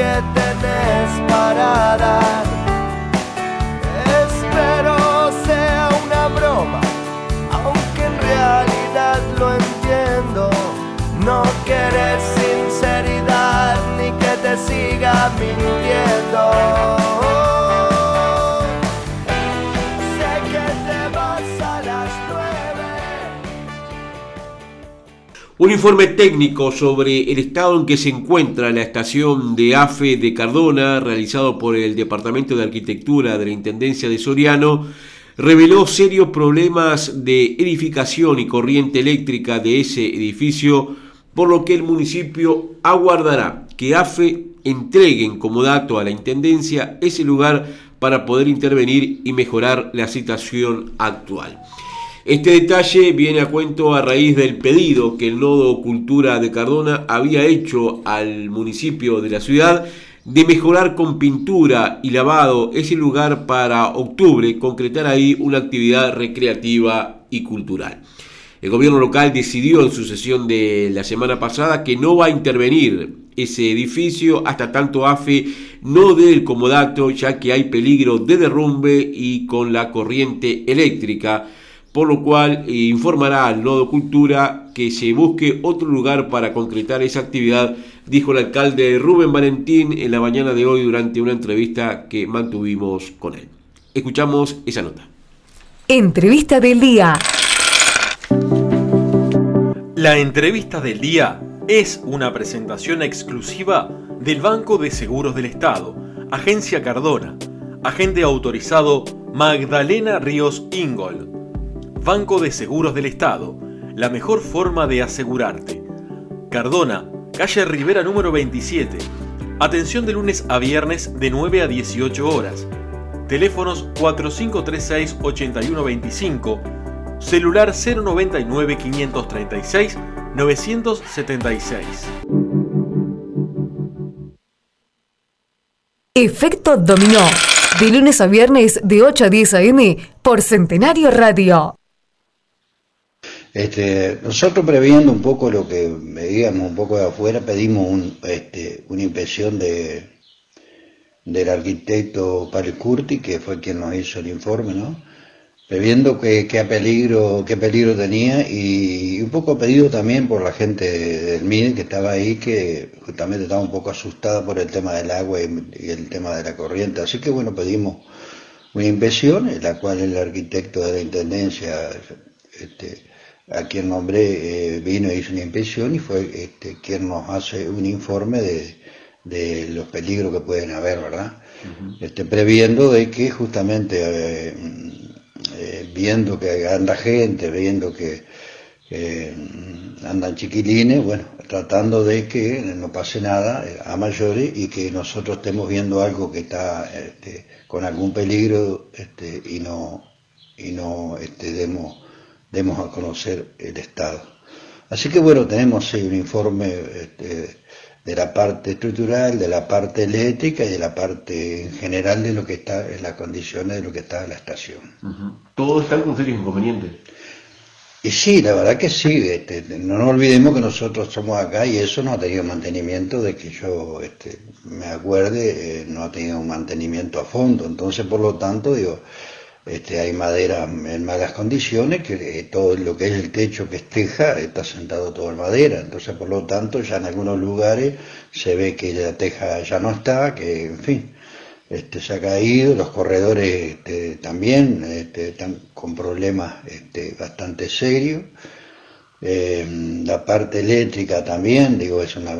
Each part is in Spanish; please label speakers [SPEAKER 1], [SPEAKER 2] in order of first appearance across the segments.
[SPEAKER 1] que tenés para dar. Espero sea una broma, aunque en realidad lo entiendo. No quieres sinceridad ni que te siga mintiendo.
[SPEAKER 2] Un informe técnico sobre el estado en que se encuentra la estación de AFE de Cardona, realizado por el Departamento de Arquitectura de la Intendencia de Soriano, reveló serios problemas de edificación y corriente eléctrica de ese edificio, por lo que el municipio aguardará que AFE entreguen como dato a la Intendencia ese lugar para poder intervenir y mejorar la situación actual. Este detalle viene a cuento a raíz del pedido que el Nodo Cultura de Cardona había hecho al municipio de la ciudad de mejorar con pintura y lavado ese lugar para octubre, concretar ahí una actividad recreativa y cultural. El gobierno local decidió en su sesión de la semana pasada que no va a intervenir ese edificio hasta tanto AFE no dé el comodato ya que hay peligro de derrumbe y con la corriente eléctrica por lo cual eh, informará al Nodo Cultura que se busque otro lugar para concretar esa actividad, dijo el alcalde Rubén Valentín en la mañana de hoy durante una entrevista que mantuvimos con él. Escuchamos esa nota.
[SPEAKER 3] Entrevista del día.
[SPEAKER 4] La entrevista del día es una presentación exclusiva del Banco de Seguros del Estado, Agencia Cardona, agente autorizado Magdalena Ríos Ingol Banco de Seguros del Estado, la mejor forma de asegurarte. Cardona, calle Rivera número 27. Atención de lunes a viernes de 9 a 18 horas. Teléfonos 4536-8125. Celular 099 536 976.
[SPEAKER 3] Efecto Dominó. De lunes a viernes de 8 a 10 a.m. por Centenario Radio.
[SPEAKER 5] Este, nosotros previendo un poco lo que veíamos un poco de afuera, pedimos este, una inspección de, del arquitecto Paris Curti, que fue quien nos hizo el informe, ¿no? Previendo qué peligro, qué peligro tenía y un poco pedido también por la gente del MINE que estaba ahí, que justamente estaba un poco asustada por el tema del agua y, el tema de la corriente. Así que bueno, pedimos una inspección, en la cual el arquitecto de la Intendencia este, a quien nombré eh, vino y hizo una inspección y fue este, quien nos hace un informe de, los peligros que pueden haber, ¿verdad? este, previendo de que justamente eh, eh, viendo que anda gente, viendo que andan chiquilines, bueno, tratando de que no pase nada a mayores y que nosotros estemos viendo algo que está este, con algún peligro este, y no, y no este, demos demos a conocer el Estado. Así que bueno, tenemos un informe este, de la parte estructural, de la parte eléctrica y de la parte en general de lo que está en las condiciones de lo que está en la estación.
[SPEAKER 2] ¿Todo está con serios inconvenientes?
[SPEAKER 5] Y sí, la verdad que sí, este, no nos olvidemos que nosotros somos acá y eso no ha tenido mantenimiento de que yo este, me acuerde, eh, no ha tenido un mantenimiento a fondo, entonces por lo tanto digo, este, hay madera en malas condiciones, que todo lo que es el techo que esteja está sentado todo en madera, entonces por lo tanto ya en algunos lugares se ve que la teja ya no está, que en fin, este, se ha caído, los corredores este, también están con problemas bastante serios. Eh, la parte eléctrica también, digo, es una,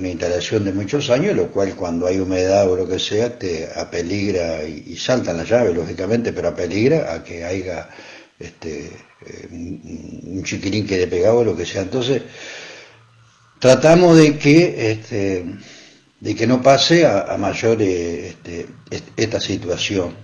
[SPEAKER 5] instalación de muchos años, lo cual cuando hay humedad o lo que sea, te apeligra y, y saltan las llaves, lógicamente, pero apeligra a que haya este, eh, un chiquilín que le pegaba o lo que sea. Entonces, tratamos de que, este, de que no pase a, mayor este, esta situación.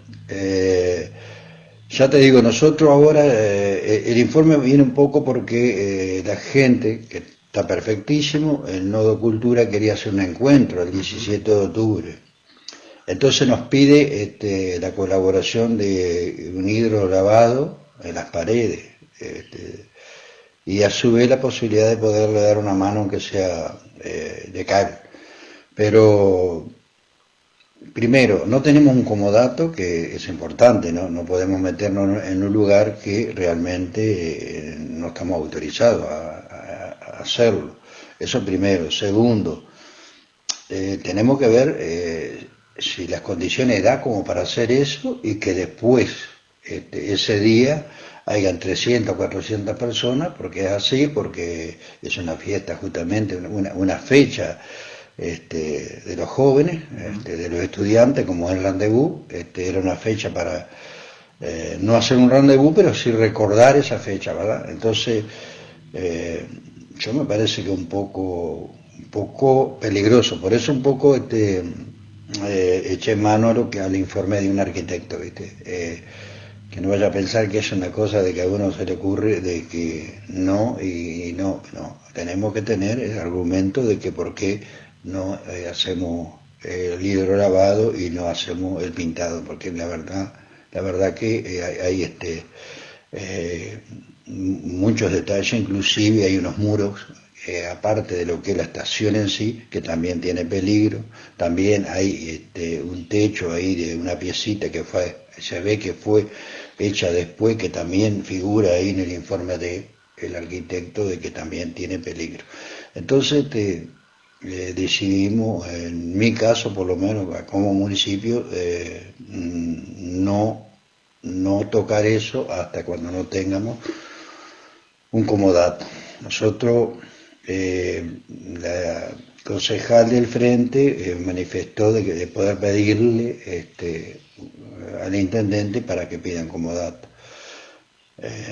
[SPEAKER 5] Eh, ya te digo, nosotros ahora, eh, el informe viene un poco porque eh, la gente, que está perfectísimo, el Nodo Cultura quería hacer un encuentro el 17 de octubre. Entonces nos pide este, la colaboración de un hidro lavado en las paredes. Este, y a su vez la posibilidad de poderle dar una mano aunque sea eh, de cal. Pero primero, no tenemos un comodato, que es importante, ¿no? No podemos meternos en un lugar que realmente eh, no estamos autorizados a, hacerlo. Eso primero. Segundo, eh, tenemos que ver eh, si las condiciones da como para hacer eso y que después, este, ese día, hayan 300 o 400 personas, porque es así, porque es una fiesta justamente, una, una fecha este, de los jóvenes, este, de los estudiantes, como es el rendezvous, este, era una fecha para eh, no hacer un rendezvous, pero sí recordar esa fecha, ¿verdad? Entonces, eh, yo me parece que un poco, un poco peligroso, por eso un poco este, eh, eché mano a lo que al informe de un arquitecto, ¿viste? que no vaya a pensar que es una cosa de que a uno se le ocurre de que no y, no, no, tenemos que tener el argumento de que por qué no eh, hacemos el hidrolavado y no hacemos el pintado, porque la verdad, la verdad que eh, hay, este, eh, muchos detalles, inclusive hay unos muros, aparte de lo que es la estación en sí, que también tiene peligro, también hay este, un techo ahí de una piecita que fue, se ve que fue hecha después, que también figura ahí en el informe de el arquitecto de que también tiene peligro. Entonces, este, eh, decidimos, en mi caso por lo menos como municipio, eh, no, no tocar eso hasta cuando no tengamos un comodato. Nosotros, eh, la concejal del frente manifestó de, poder pedirle este, al intendente para que pidan comodato.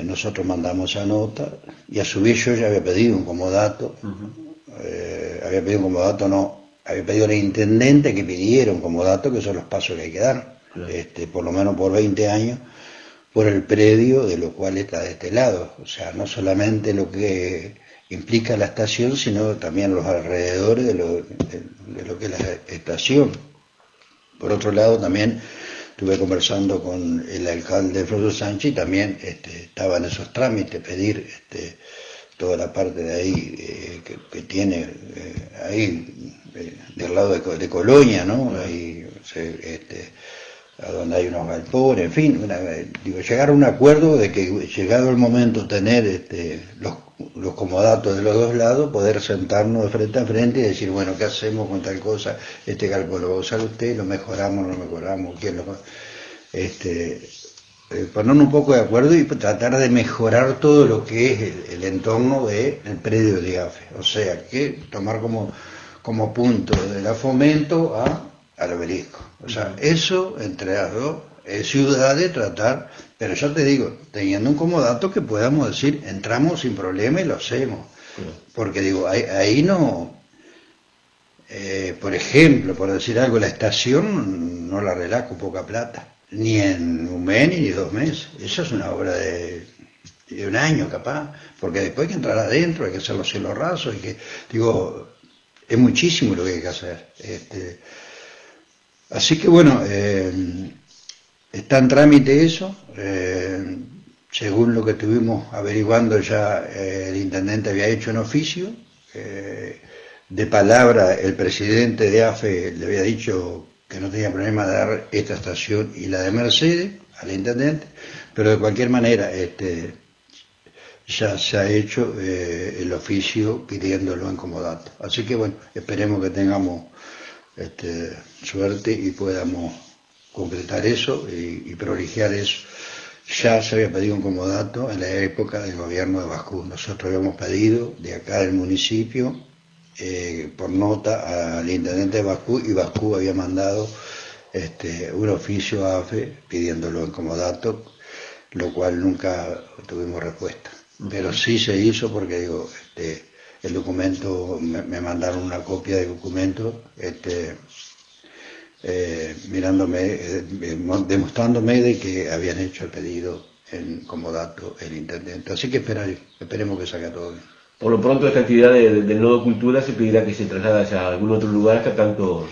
[SPEAKER 5] nosotros mandamos esa nota y a su vez yo ya había pedido un comodato eh, había pedido un comodato, no, había pedido al intendente que pidiera un comodato, que son los pasos que hay que dar, este, por lo menos por 20 años, por el predio de lo cual está de este lado. O sea, no solamente lo que implica la estación, sino también los alrededores de lo, de, lo que es la estación. Por otro lado, también estuve conversando con el alcalde Frodo Sánchez y también este, estaba en esos trámites, pedir este, toda la parte de ahí eh, que, tiene eh, ahí eh, del lado de, Colonia, ¿no? Ahí, este, a donde hay unos galpones, en fin, digo, llegar a un acuerdo de que llegado el momento tener este, los, los comodatos de los dos lados, poder sentarnos de frente a frente y decir, bueno, ¿qué hacemos con tal cosa? Este galpón lo va a usar usted, lo mejoramos, lo mejoramos, ¿quién lo este, eh, ponernos un poco de acuerdo y tratar de mejorar todo lo que es el, entorno del predio de AFE. O sea, que tomar como, como punto de la fomento a, al obelisco. O sea, eso entre las dos ciudades tratar, pero yo te digo, teniendo un comodato que podamos decir, entramos sin problema y lo hacemos. Porque digo, ahí, no, eh, por ejemplo, por decir algo, la estación no la relajo poca plata ni en un mes ni dos meses. Eso es una obra de, un año capaz, porque después hay que entrar adentro, hay que hacer los cielos rasos, y que, digo, es muchísimo lo que hay que hacer. Este, así que bueno, eh, está en trámite eso. Eh, según lo que estuvimos averiguando ya, eh, el intendente había hecho un oficio. de palabra, el presidente de AFE le había dicho que no tenía problema de dar esta estación y la de Mercedes al intendente, pero de cualquier manera este, ya se ha hecho eh, el oficio pidiéndolo en comodato. Así que bueno, esperemos que tengamos este, suerte y podamos concretar eso y, y eso. Ya se había pedido un comodato en la época del gobierno de Bascú. Nosotros habíamos pedido de acá del municipio eh, por nota al intendente de Bascú y Bascú había mandado este, un oficio a AFE pidiéndolo en comodato, lo cual nunca tuvimos respuesta. Pero sí se hizo porque digo, este, el documento, me, mandaron una copia del documento, este, eh, mirándome, eh, demostrándome de que habían hecho el pedido en comodato el intendente. Así que esperemos que salga todo bien.
[SPEAKER 2] Por lo pronto esta actividad del Nodo Cultura se pedirá que se traslade a algún otro lugar que tanto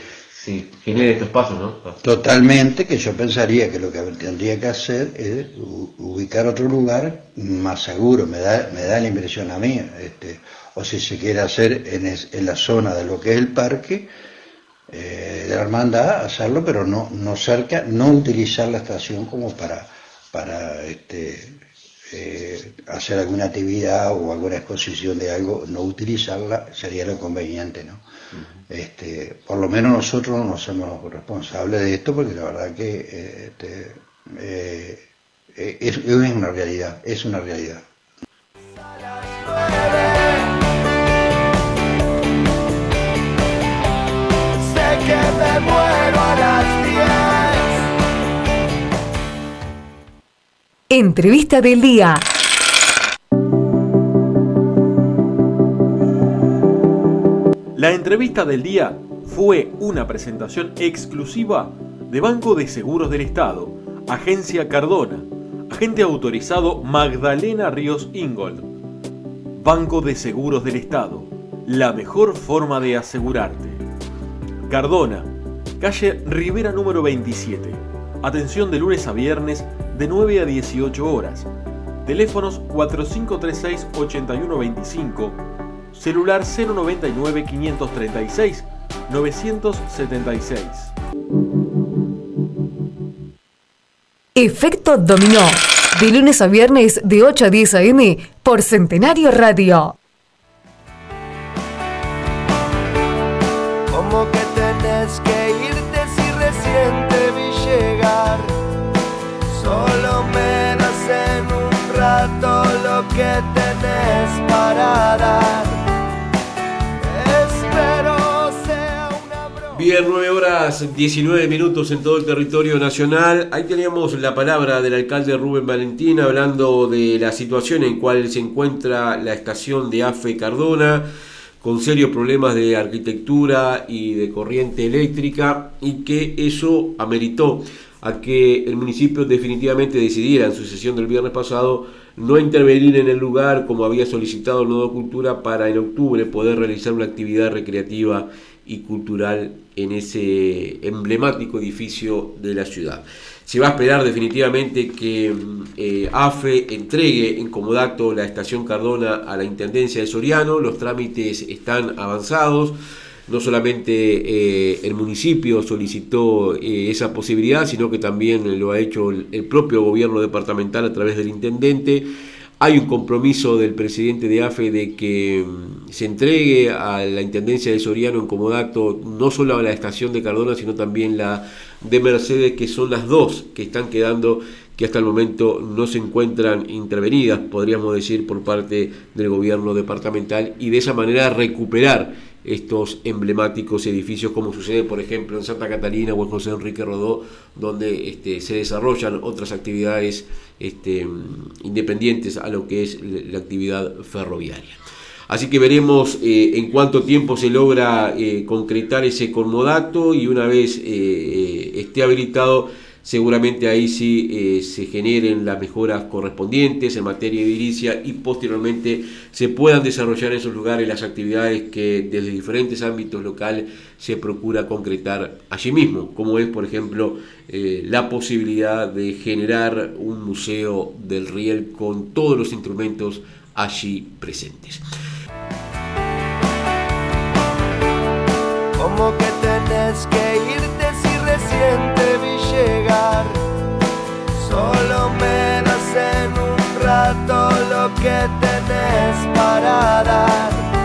[SPEAKER 2] genere estos pasos, ¿no?
[SPEAKER 5] Totalmente, que yo pensaría que lo que tendría que hacer es ubicar otro lugar más seguro, me da, me da la impresión a mí, este, o si se quiere hacer en, en la zona de lo que es el parque, de la hermandad, hacerlo, pero no, no cerca, no utilizar la estación como para, para este, hacer alguna actividad o alguna exposición de algo, no utilizarla sería lo conveniente, ¿no? este, por lo menos nosotros no somos responsables de esto porque la verdad que este, es, es una realidad, es una realidad.
[SPEAKER 3] Entrevista del día.
[SPEAKER 4] La entrevista del día fue una presentación exclusiva de Banco de Seguros del Estado, Agencia Cardona, agente autorizado Magdalena Ríos Ingold. Banco de Seguros del Estado, la mejor forma de asegurarte. Cardona, calle Rivera número 27. Atención de lunes a viernes de 9 a 18 horas. Teléfonos 4536-8125, celular 099-536-976.
[SPEAKER 3] Efecto Dominó, de lunes a viernes de 8 a 10 a.m. por Centenario Radio.
[SPEAKER 1] Como que que tenés para. Espero sea una broma.
[SPEAKER 2] Bien, 9 horas 19 minutos en todo el territorio nacional. Ahí teníamos la palabra del alcalde Rubén Valentín hablando de la situación en cual se encuentra la estación de AFE Cardona con serios problemas de arquitectura y de corriente eléctrica y que eso ameritó a que el municipio definitivamente decidiera en su sesión del viernes pasado no intervenir en el lugar como había solicitado el Nodo Cultura para en octubre poder realizar una actividad recreativa y cultural en ese emblemático edificio de la ciudad. Se va a esperar definitivamente que eh, AFE entregue en comodato la estación Cardona a la Intendencia de Soriano, los trámites están avanzados, no solamente eh, el municipio solicitó eh, esa posibilidad, sino que también lo ha hecho el, el propio gobierno departamental a través del intendente. Hay un compromiso del presidente de AFE de que mm, se entregue a la Intendencia de Soriano en comodato no solo a la estación de Cardona, sino también la de Mercedes, que son las dos que están quedando, que hasta el momento no se encuentran intervenidas, podríamos decir, por parte del gobierno departamental, y de esa manera recuperar estos emblemáticos edificios, como sucede, por ejemplo, en Santa Catalina o en José Enrique Rodó, donde este, se desarrollan otras actividades este, independientes a lo que es la actividad ferroviaria. Así que veremos eh, en cuánto tiempo se logra eh, concretar ese conmodato y una vez eh, esté habilitado, seguramente ahí sí se generen las mejoras correspondientes en materia de edilicia y posteriormente se puedan desarrollar en esos lugares las actividades que desde diferentes ámbitos locales se procura concretar allí mismo, como es por ejemplo la posibilidad de generar un museo del riel con todos los instrumentos allí presentes.
[SPEAKER 1] Que tenés que irte llegar. Solo menos en un rato lo que tenés para dar.